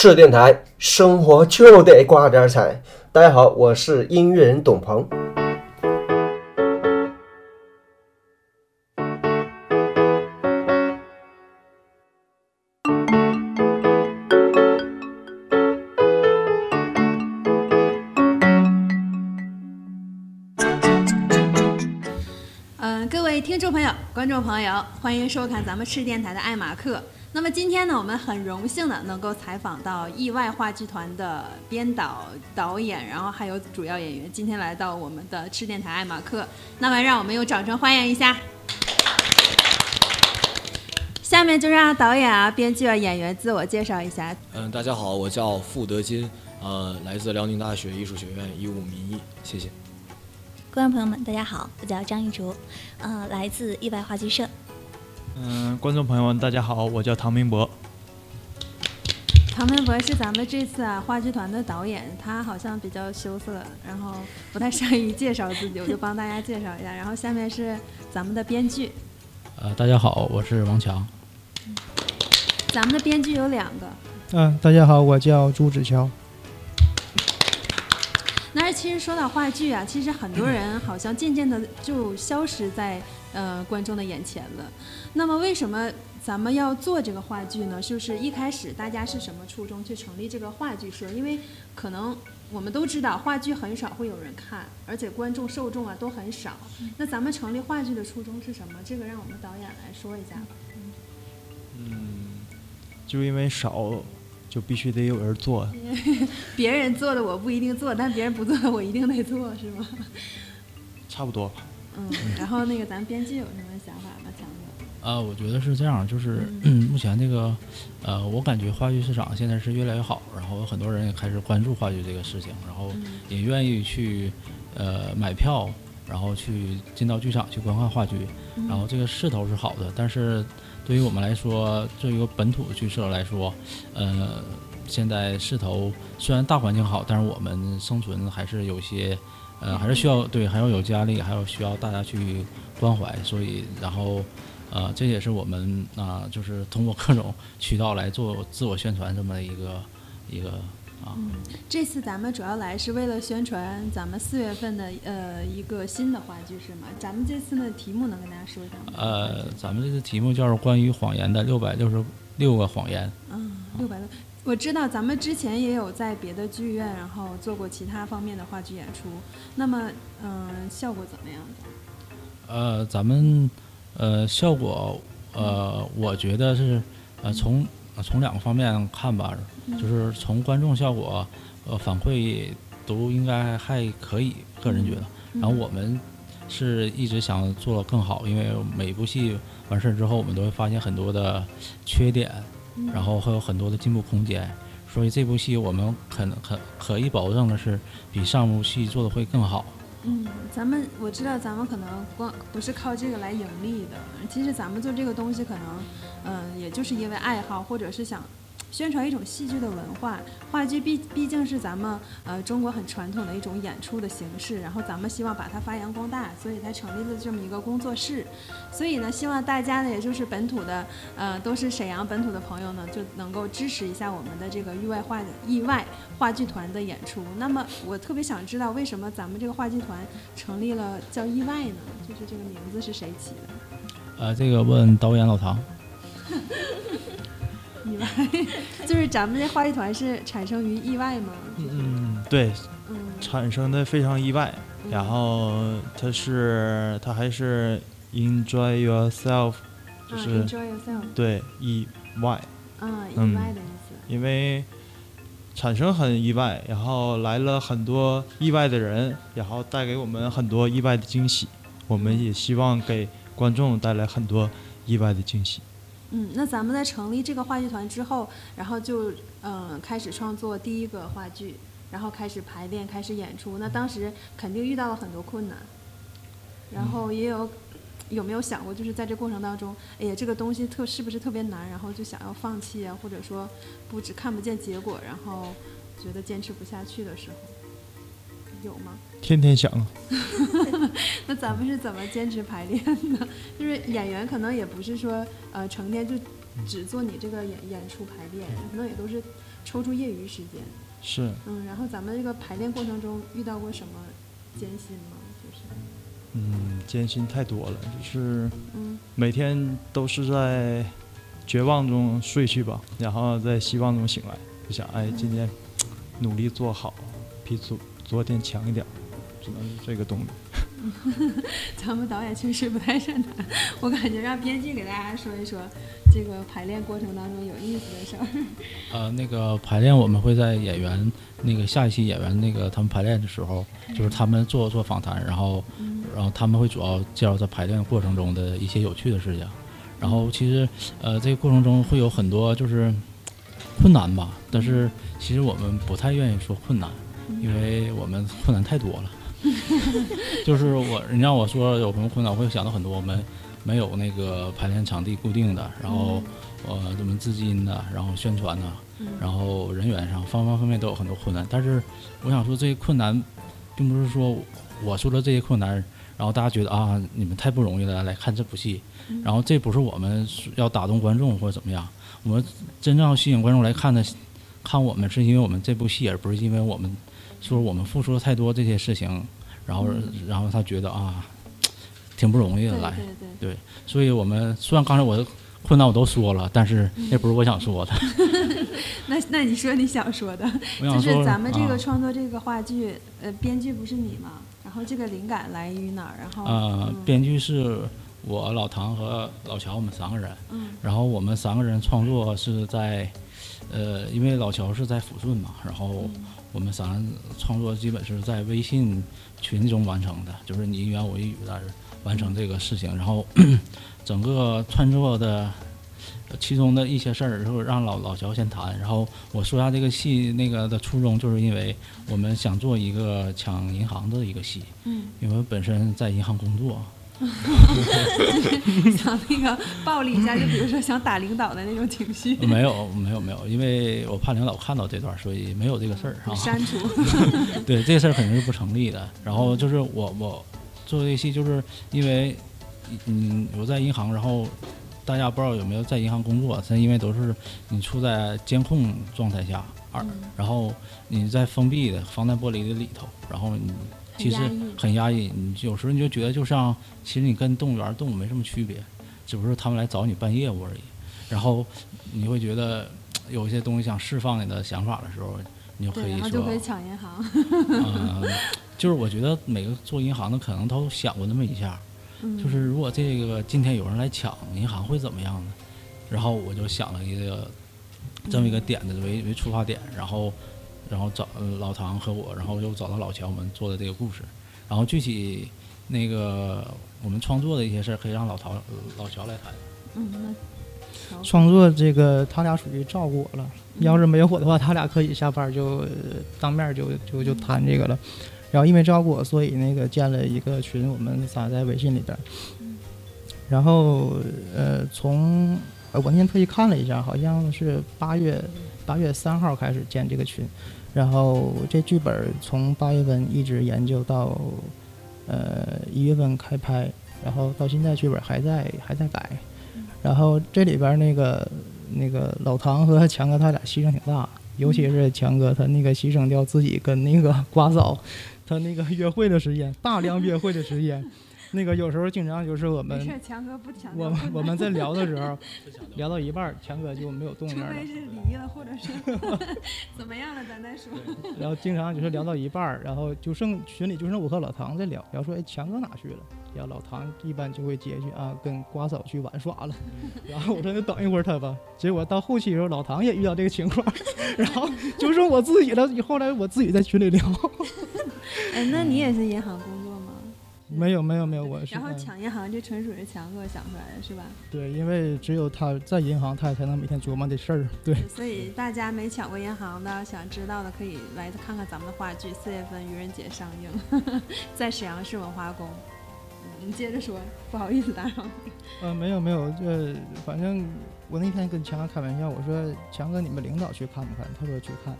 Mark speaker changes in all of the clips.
Speaker 1: 赤电台，生活就得挂点彩。大家好，我是音乐人董鹏。
Speaker 2: 观众朋友，欢迎收看咱们赤电台的爱马克。那么今天呢，我们很荣幸的能够采访到意外话剧团的编导、导演，然后还有主要演员，今天来到我们的赤电台爱马克。那么让我们用掌声欢迎一下。下面就让导演啊、编剧啊、演员自我介绍一下。
Speaker 3: 嗯，大家好，我叫傅德金，呃，来自辽宁大学艺术学院一五民艺，谢谢。
Speaker 4: 观众朋友们，大家好，我叫张玉竹，呃，来自意外话剧社。
Speaker 5: 嗯，观众朋友们，大家好，我叫唐明博。
Speaker 2: 唐明博是咱们这次啊话剧团的导演，他好像比较羞涩，然后不太善于介绍自己，我就帮大家介绍一下。然后下面是咱们的编剧，
Speaker 6: 呃，大家好，我是王强。
Speaker 2: 咱们的编剧有两个。
Speaker 7: 嗯，大家好，我叫朱子乔。
Speaker 2: 但是其实说到话剧啊，其实很多人好像渐渐的就消失在呃观众的眼前了。那么为什么咱们要做这个话剧呢？就是一开始大家是什么初衷去成立这个话剧社？因为可能我们都知道话剧很少会有人看，而且观众受众啊都很少。那咱们成立话剧的初衷是什么？这个让我们导演来说一下吧。
Speaker 5: 嗯，就因为少，就必须得有人做。
Speaker 2: 别人做的我不一定做，但别人不做的我一定得做，是吗？
Speaker 5: 差不多吧。
Speaker 2: 嗯，然后那个咱编剧有什么想法吗？强哥？
Speaker 6: 呃，我觉得是这样，就是、嗯、目前这个，呃，我感觉话剧市场现在是越来越好，然后很多人也开始关注话剧这个事情，然后也愿意去呃买票，然后去进到剧场去观看话剧，然后这个势头是好的，但是对于我们来说，作为一个本土剧社来说，呃，现在势头虽然大环境好，但是我们生存还是有些。呃，还是需要对，还要有压力，还要需要大家去关怀，所以然后，呃，这也是我们啊、就是通过各种渠道来做自我宣传这么一个一个啊，
Speaker 2: 这次咱们主要来是为了宣传咱们四月份的呃一个新的话剧是吗？咱们这次的题目能跟大家说一下吗？
Speaker 6: 呃，咱们这个题目叫做关于谎言的六百六十六个谎言，
Speaker 2: 嗯，六百多。我知道咱们之前也有在别的剧院，然后做过其他方面的话剧演出。那么，嗯、效果怎么样的？
Speaker 6: 呃，咱们呃效果呃，我觉得是呃从呃从两个方面看吧，就是从观众效果呃反馈都应该还可以，个人觉得。然后我们是一直想做得更好，因为每部戏完事儿之后，我们都会发现很多的缺点，然后会有很多的进步空间。所以这部戏我们可能可可以保证的是，比上部戏做的会更好。
Speaker 2: 嗯，咱们我知道咱们可能光不是靠这个来盈利的，其实咱们做这个东西可能，嗯、也就是因为爱好，或者是想宣传一种戏剧的文化。话剧毕毕竟是咱们呃中国很传统的一种演出的形式，然后咱们希望把它发扬光大，所以才成立了这么一个工作室。所以呢，希望大家呢，也就是本土的，呃，都是沈阳本土的朋友呢，就能够支持一下我们的这个域外话意外话剧团的演出。那么，我特别想知道，为什么咱们这个话剧团成立了叫意外呢？就是这个名字是谁起的？
Speaker 6: 呃，这个问导演老唐。
Speaker 2: 意外，就是咱们这话剧团是产生于意外吗？
Speaker 5: 嗯，对，
Speaker 2: 嗯
Speaker 5: 产生的非常意外。然后它是，它还是 enjoy yourself，就
Speaker 2: 啊
Speaker 5: 是、
Speaker 2: ，enjoy yourself，
Speaker 5: 对意外，
Speaker 2: 啊，意
Speaker 5: 嗯
Speaker 2: 外的意思。
Speaker 5: 因为产生很意外，然后来了很多意外的人，然后带给我们很多意外的惊喜。我们也希望给观众带来很多意外的惊喜。
Speaker 2: 嗯，那咱们在成立这个话剧团之后，然后就嗯、开始创作第一个话剧，然后开始排练，开始演出。那当时肯定遇到了很多困难，然后也有有没有想过，就是在这过程当中，哎呀，这个东西特是不是特别难，然后就想要放弃啊，或者说不只看不见结果，然后觉得坚持不下去的时候，有吗？
Speaker 5: 天天想啊，
Speaker 2: 那咱们是怎么坚持排练的？就是演员可能也不是说呃成天就只做你这个演演出排练，可能也都是抽出业余时间。
Speaker 5: 是，
Speaker 2: 嗯，然后咱们这个排练过程中遇到过什么艰辛吗？就是，
Speaker 5: 嗯，艰辛太多了，就是
Speaker 2: 嗯
Speaker 5: 每天都是在绝望中睡去吧，然后在希望中醒来，就想，哎，今天努力做好，比昨昨天强一点儿，只能是这个动力。
Speaker 2: 咱们导演确实不太擅长，我感觉让编剧给大家说一说这个排练过程当中有意思的事儿。
Speaker 6: 呃，那个排练我们会在演员那个下一期演员那个他们排练的时候，就是他们做做访谈，然后然后他们会主要介绍在排练过程中的一些有趣的事情。然后其实呃这个过程中会有很多就是困难吧，但是其实我们不太愿意说困难，因为我们困难太多了。就是我，你让我说有什么困难，我会想到很多。我们没有那个排练场地固定的，然后呃，我们资金的，然后宣传的，然后人员上方方面面都有很多困难。但是我想说，这些困难，并不是说我说了这些困难，然后大家觉得啊，你们太不容易了，来看这部戏，然后这不是我们要打动观众或者怎么样，我们真正要吸引观众来看的，看我们是因为我们这部戏，而不是因为我们说我们付出了太多这些事情，然后然后他觉得啊，挺不容易的来，
Speaker 2: 对对对，
Speaker 6: 对，所以我们虽然刚才我的困难我都说了，但是那不是我想说的。
Speaker 2: 那那你说你想说的，就是咱们这个
Speaker 6: 啊
Speaker 2: 创作这个话剧，呃，编剧不是你吗？然后这个灵感来于哪儿？然后
Speaker 6: 呃，
Speaker 2: 嗯
Speaker 6: 编剧是我老唐和老乔，我们三个人。
Speaker 2: 嗯
Speaker 6: 然后我们三个人创作是在，呃，因为老乔是在抚顺嘛，然后
Speaker 2: 嗯
Speaker 6: 我们三创作基本是在微信群中完成的，就是你一言我一语的完成这个事情。然后 整个创作的呃其中的一些事儿，就让老老乔先谈。然后我说一下这个戏那个的初衷，就是因为我们想做一个抢银行的一个戏，
Speaker 2: 嗯，
Speaker 6: 因为本身在银行工作。
Speaker 2: 想那个暴力一下，就比如说想打领导的那种情绪，
Speaker 6: 没有没有没有，因为我怕领导看到这段，所以没有这个事儿啊。
Speaker 2: 删除。
Speaker 6: 对，这个事儿肯定是不成立的。然后就是我我做这个戏，就是因为嗯我在银行，然后大家不知道有没有在银行工作，是因为都是你处在监控状态下，二、然后你在封闭的防弹玻璃的里头，然后你其实很压抑，你有时候你就觉得就像其实你跟动物园动物没什么区别，只不过是他们来找你办业务而已。然后你会觉得 有一些东西想释放你的想法的时候，你就可，以说
Speaker 2: 然后就可以抢银行。
Speaker 6: 嗯，就是我觉得每个做银行的可能都想过那么一下，
Speaker 2: 嗯
Speaker 6: 就是如果这个今天有人来抢银行会怎么样呢？然后我就想了一个这么一个点子为为出发点，然后然后找呃老唐和我，然后又找到老乔，我们做的这个故事，然后具体那个我们创作的一些事儿，可以让老陶呃老乔来谈。
Speaker 2: 嗯，那
Speaker 7: 创作这个他俩属于照顾我了，要是没有我的话，他俩可以下班就呃当面就就就谈这个了。然后因为照顾我，所以那个建了一个群，我们仨在微信里边儿。然后呃，从呃我那天特意看了一下，好像是八月八月三号开始建这个群，然后这剧本从八月份一直研究到呃一月份开拍，然后到现在剧本还在还在改。然后这里边那个那个老唐和强哥他俩牺牲挺大，尤其是强哥他那个牺牲掉自己跟那个瓜嫂他那个约会的时间，大量约会的时间。那个有时候经常就是我们，
Speaker 2: 强哥不强
Speaker 7: 我们我们在聊的时候，聊到一半，强哥就没有动静了
Speaker 2: 非。是离了，或者是 怎么样了，咱再说。
Speaker 7: 然后经常就是聊到一半，然后就剩群里就剩我和老唐在聊，聊说哎强哥哪去了？然后老唐一般就会接一句啊跟瓜嫂去玩耍了。然后我说那等一会儿他吧。结果到后期的时候，老唐也遇到这个情况，然后就剩我自己了。后来我自己在群里聊，
Speaker 2: 哎，那你也是银行工？
Speaker 7: 没有没有没有，我是
Speaker 2: 然后
Speaker 7: 嗯
Speaker 2: 抢银行，这纯属是强哥想出来的，是吧？
Speaker 7: 对，因为只有他在银行，他才能每天琢磨这事儿。对，
Speaker 2: 所以大家没抢过银行的，想知道的可以来看看咱们的话剧，四月份愚人节上映，在沈阳市文化宫。嗯你接着说，不好意思打扰你。
Speaker 7: 呃，没有没有，这反正我那天跟强哥开玩笑，我说强哥你们领导去看不看？他说去看。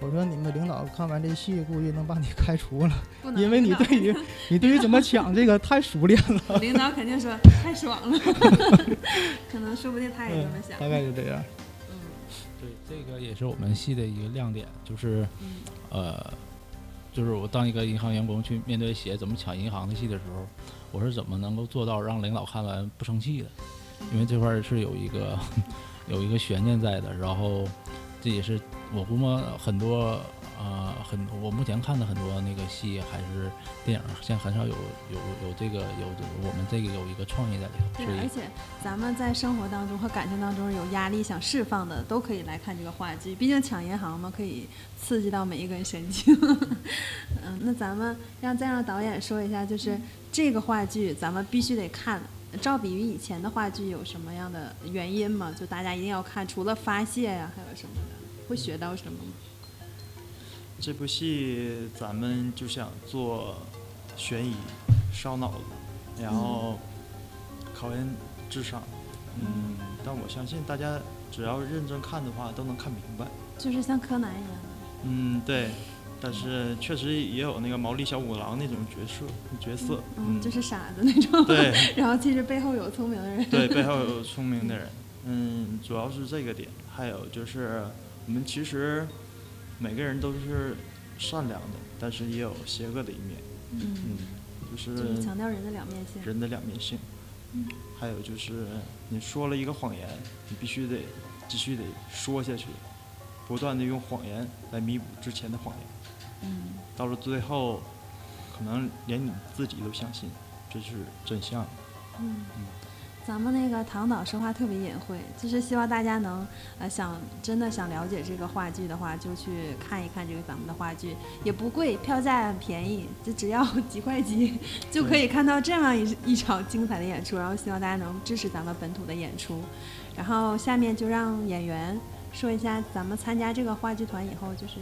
Speaker 7: 我说你们领导看完这戏，估计能把你开除了，因为你对于 你对于怎么抢这个太熟练了。
Speaker 2: 领导肯定说 太爽了，可能说不定他也这么想。
Speaker 7: 大概就这样。
Speaker 2: 嗯
Speaker 6: 对，这个也是我们系的一个亮点，就是
Speaker 2: 嗯
Speaker 6: 呃，就是我当一个银行员工去面对写怎么抢银行的戏的时候，我是怎么能够做到让领导看完不生气的？因为这块儿是有一个 有一个悬念在的，然后这也是我估摸很多呃很我目前看的很多那个戏还是电影，现在很少有有有这个有我们这个有一个创意在里头，
Speaker 2: 对，而且咱们在生活当中和感情当中有压力想释放的，都可以来看这个话剧。毕竟抢银行嘛，可以刺激到每一根神经。嗯，那咱们让再让导演说一下，就是这个话剧咱们必须得看。照比于以前的话剧有什么样的原因吗？就大家一定要看，除了发泄呀、还有什么的？会学到什么吗？
Speaker 5: 这部戏咱们就想做悬疑、烧脑子，然后考验智商。嗯，但我相信大家只要认真看的话，都能看明白。
Speaker 2: 就是像柯南一样。
Speaker 5: 嗯，对。但是确实也有那个毛利小五郎那种角色角色。
Speaker 2: 嗯，就是傻子那种。
Speaker 5: 对。
Speaker 2: 然后其实背后有聪明的人。
Speaker 5: 对，背后有聪明的人。嗯，主要是这个点，还有就是我们其实每个人都是善良的，但是也有邪恶的一面。
Speaker 2: 嗯。
Speaker 5: 就是
Speaker 2: 就是强调人的两面性。
Speaker 5: 人的两面性。
Speaker 2: 嗯。
Speaker 5: 还有就是你说了一个谎言，你必须得继续得说下去，不断的用谎言来弥补之前的谎言。
Speaker 2: 嗯。
Speaker 5: 到了最后，可能连你自己都相信这是真相。
Speaker 2: 嗯嗯。咱们那个唐导说话特别隐晦，就是希望大家能呃想真的想了解这个话剧的话，就去看一看这个咱们的话剧，也不贵，票价很便宜，就只要几块几 就可以看到这样一一场精彩的演出。然后希望大家能支持咱们本土的演出。然后下面就让演员说一下咱们参加这个话剧团以后就是。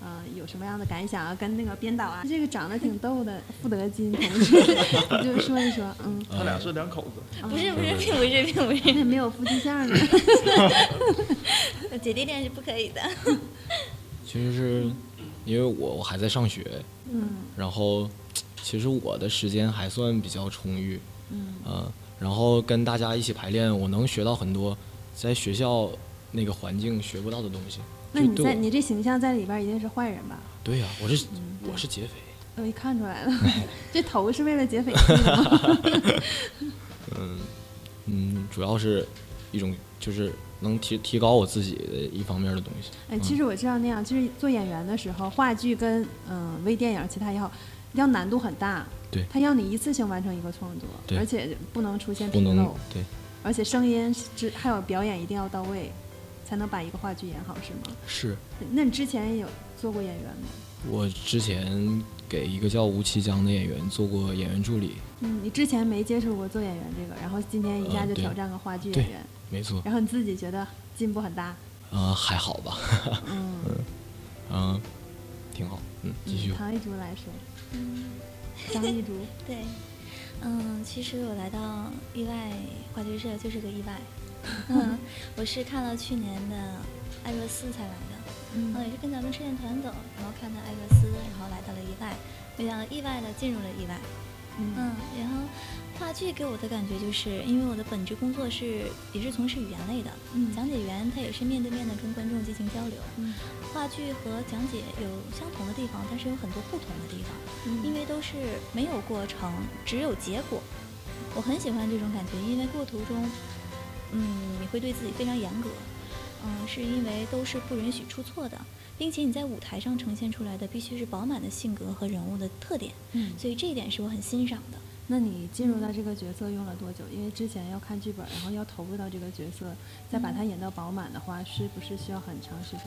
Speaker 2: 嗯、呃，有什么样的感想啊？跟那个编导啊，这个长得挺逗的傅德金同志，你就说一说。嗯，
Speaker 5: 他俩是两口子。
Speaker 4: 不是不是并不是并不是，
Speaker 2: 没有夫妻相的。
Speaker 4: 姐弟恋是不可以的。
Speaker 3: 其实是因为我我还在上学，
Speaker 2: 嗯，
Speaker 3: 然后其实我的时间还算比较充裕，
Speaker 2: 嗯，
Speaker 3: 呃，然后跟大家一起排练，我能学到很多在学校那个环境学不到的东西。
Speaker 2: 那你在你这形象在里边一定是坏人吧？
Speaker 3: 对呀、啊，我是、嗯、我是劫匪。
Speaker 2: 我一看出来了，这头是为了劫匪的吗？
Speaker 3: 嗯嗯，主要是一种就是能提提高我自己的一方面的东西。
Speaker 2: 哎，其实我知道那样，就是做演员的时候，话剧跟嗯微电影其他也好，要难度很大。
Speaker 3: 对。
Speaker 2: 他要你一次性完成一个创作，而且不能出现
Speaker 3: 纰漏。对。
Speaker 2: 而且声音之还有表演一定要到位。才能把一个话剧演好，是吗？
Speaker 3: 是。
Speaker 2: 那你之前有做过演员吗？
Speaker 3: 我之前给一个叫吴奇江的演员做过演员助理。
Speaker 2: 嗯，你之前没接触过做演员这个，然后今天一下就挑战个话剧演员，
Speaker 3: 呃、没错。
Speaker 2: 然后你自己觉得进步很大？
Speaker 3: 呃，还好吧。
Speaker 2: 嗯
Speaker 3: 嗯嗯，挺好。嗯，继续。
Speaker 2: 唐一竹来说。
Speaker 4: 嗯。
Speaker 2: 张一竹。
Speaker 4: 对。嗯，其实我来到意外话剧社就是个意外。嗯，我是看了去年的艾若斯才来的，
Speaker 2: 嗯，
Speaker 4: 也是跟咱们试验团走，然后看到艾若斯，然后来到了意外，没想到意外的进入了意外，
Speaker 2: 嗯，
Speaker 4: 然后话剧给我的感觉就是，因为我的本职工作是也是从事语言类的，
Speaker 2: 嗯，
Speaker 4: 讲解员他也是面对面的跟观众进行交流，
Speaker 2: 嗯，
Speaker 4: 话剧和讲解有相同的地方，但是有很多不同的地方，
Speaker 2: 嗯，
Speaker 4: 因为都是没有过程，只有结果，我很喜欢这种感觉，因为过途中。嗯，你会对自己非常严格，嗯，是因为都是不允许出错的，并且你在舞台上呈现出来的必须是饱满的性格和人物的特点，
Speaker 2: 嗯，
Speaker 4: 所以这一点是我很欣赏的。
Speaker 2: 那你进入到这个角色用了多久？因为之前要看剧本，然后要投入到这个角色，再把它演到饱满的话，是不是需要很长时间？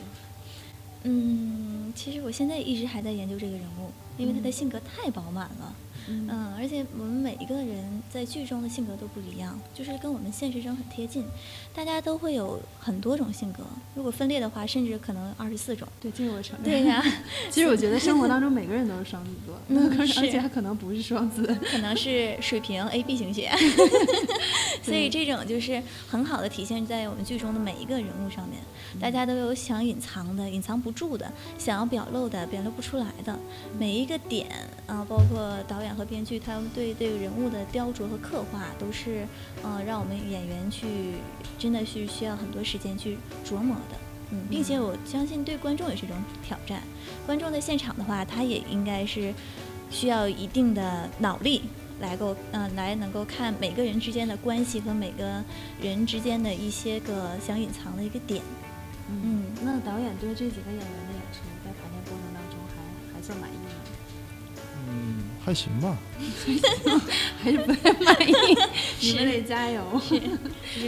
Speaker 4: 嗯，其实我现在一直还在研究这个人物，因为他的性格太饱满了。
Speaker 2: 嗯,
Speaker 4: 嗯，而且我们每一个人在剧中的性格都不一样，就是跟我们现实中很贴近。大家都会有很多种性格，如果分裂的话，甚至可能二十四种。
Speaker 2: 对，这个我承认。
Speaker 4: 对呀、啊，
Speaker 2: 其实我觉得生活当中每个人都是双子座，
Speaker 4: 嗯，
Speaker 2: 而且他可能不是双子，
Speaker 4: 可能是水瓶 A B 型血。所以这种就是很好的体现在我们剧中的每一个人物上面，大家都有想隐藏的、隐藏不不住的，想要表露的表露不出来的每一个点啊，包括导演和编剧他们对这个人物的雕琢和刻画，都是呃让我们演员去真的是需要很多时间去琢磨的。嗯，并且我相信对观众也是一种挑战。观众在现场的话，他也应该是需要一定的脑力来够，嗯、来能够看每个人之间的关系和每个人之间的一些个想隐藏的一个点。嗯
Speaker 2: 那导演对这几个演员的演出，在排练过程当中还还算满意吗？
Speaker 5: 嗯，还行吧。
Speaker 2: 还是不太满意？你们得加油。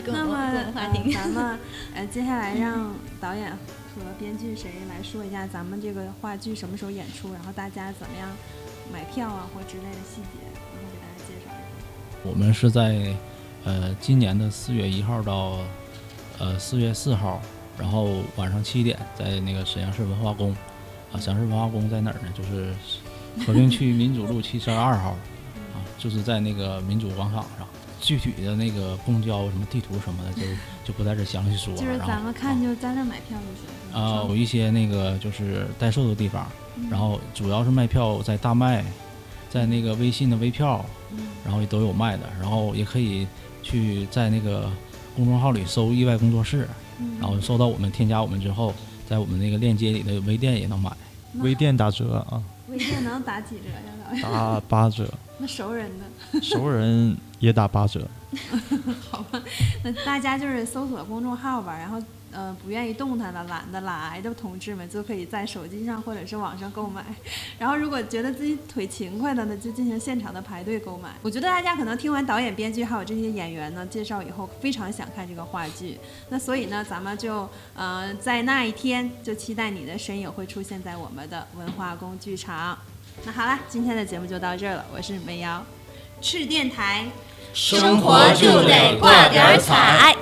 Speaker 2: 那么，呃。咱们呃，接下来让导演和编剧谁来说一下咱们这个话剧什么时候演出，然后大家怎么样买票啊或之类的细节，然后给大家介绍一下。
Speaker 6: 我们是在呃今年的四月一号到呃四月四号，然后晚上七点在那个沈阳市文化宫啊，沈阳市文化宫在哪儿呢？就是和平区民主路七十二号啊，就是在那个民主广场上。具体的那个公交什么地图什么的就 就不在这详细说了。
Speaker 2: 就是咱们看就在那买票就行。
Speaker 6: 啊，有一些那个就是代售的地方，然后主要是卖票在大麦，在那个微信的微票，然后也都有卖的，然后也可以去在那个公众号里搜“意外工作室”，然后搜到我们添加我们之后，在我们那个链接里的微店也能买。
Speaker 5: 微店打折啊，
Speaker 2: 微店能打几折呀，
Speaker 5: 打八折，
Speaker 2: 那熟人的，
Speaker 5: 熟人也打八折。
Speaker 2: 好吧那大家就是搜索公众号吧，然后呃不愿意动弹的、懒得来的同志们，就可以在手机上或者是网上购买。然后如果觉得自己腿勤快的呢，就进行现场的排队购买。我觉得大家可能听完导演、编剧还有这些演员呢介绍以后，非常想看这个话剧。那所以呢，咱们就呃在那一天就期待你的身影会出现在我们的文化宫剧场。那好了，今天的节目就到这儿了，我是梅瑶，赤电台，
Speaker 1: 生活就得挂点彩。